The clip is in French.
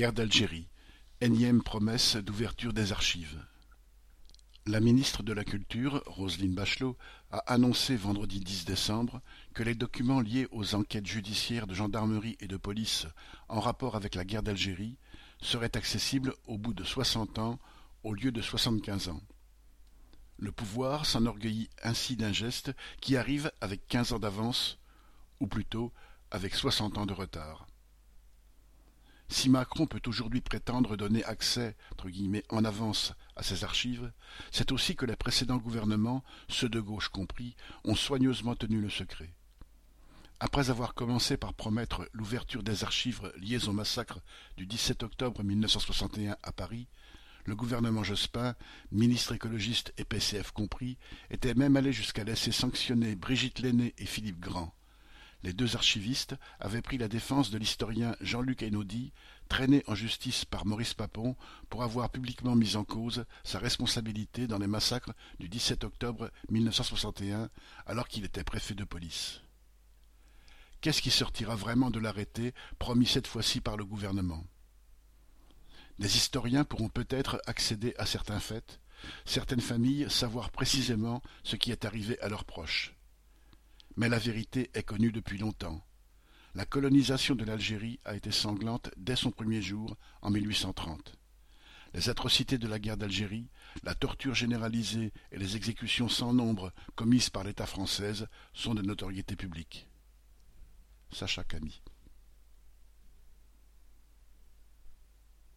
Guerre d'Algérie, énième promesse d'ouverture des archives. La ministre de la Culture, Roselyne Bachelot, a annoncé vendredi 10 décembre que les documents liés aux enquêtes judiciaires de gendarmerie et de police en rapport avec la guerre d'Algérie seraient accessibles au bout de soixante ans au lieu de soixante-quinze ans. Le pouvoir s'enorgueillit ainsi d'un geste qui arrive avec quinze ans d'avance, ou plutôt avec soixante ans de retard. Si Macron peut aujourd'hui prétendre donner accès en avance à ces archives, c'est aussi que les précédents gouvernements, ceux de gauche compris, ont soigneusement tenu le secret. Après avoir commencé par promettre l'ouverture des archives liées au massacre du 17 octobre 1961 à Paris, le gouvernement Jospin, ministre écologiste et PCF compris, était même allé jusqu'à laisser sanctionner Brigitte Lenné et Philippe Grand. Les deux archivistes avaient pris la défense de l'historien Jean-Luc Einaudi, traîné en justice par Maurice Papon pour avoir publiquement mis en cause sa responsabilité dans les massacres du 17 octobre 1961 alors qu'il était préfet de police. Qu'est-ce qui sortira vraiment de l'arrêté promis cette fois-ci par le gouvernement? Des historiens pourront peut-être accéder à certains faits, certaines familles savoir précisément ce qui est arrivé à leurs proches. Mais la vérité est connue depuis longtemps. La colonisation de l'Algérie a été sanglante dès son premier jour, en 1830. Les atrocités de la guerre d'Algérie, la torture généralisée et les exécutions sans nombre commises par l'État français sont de notoriété publique. Sacha Camille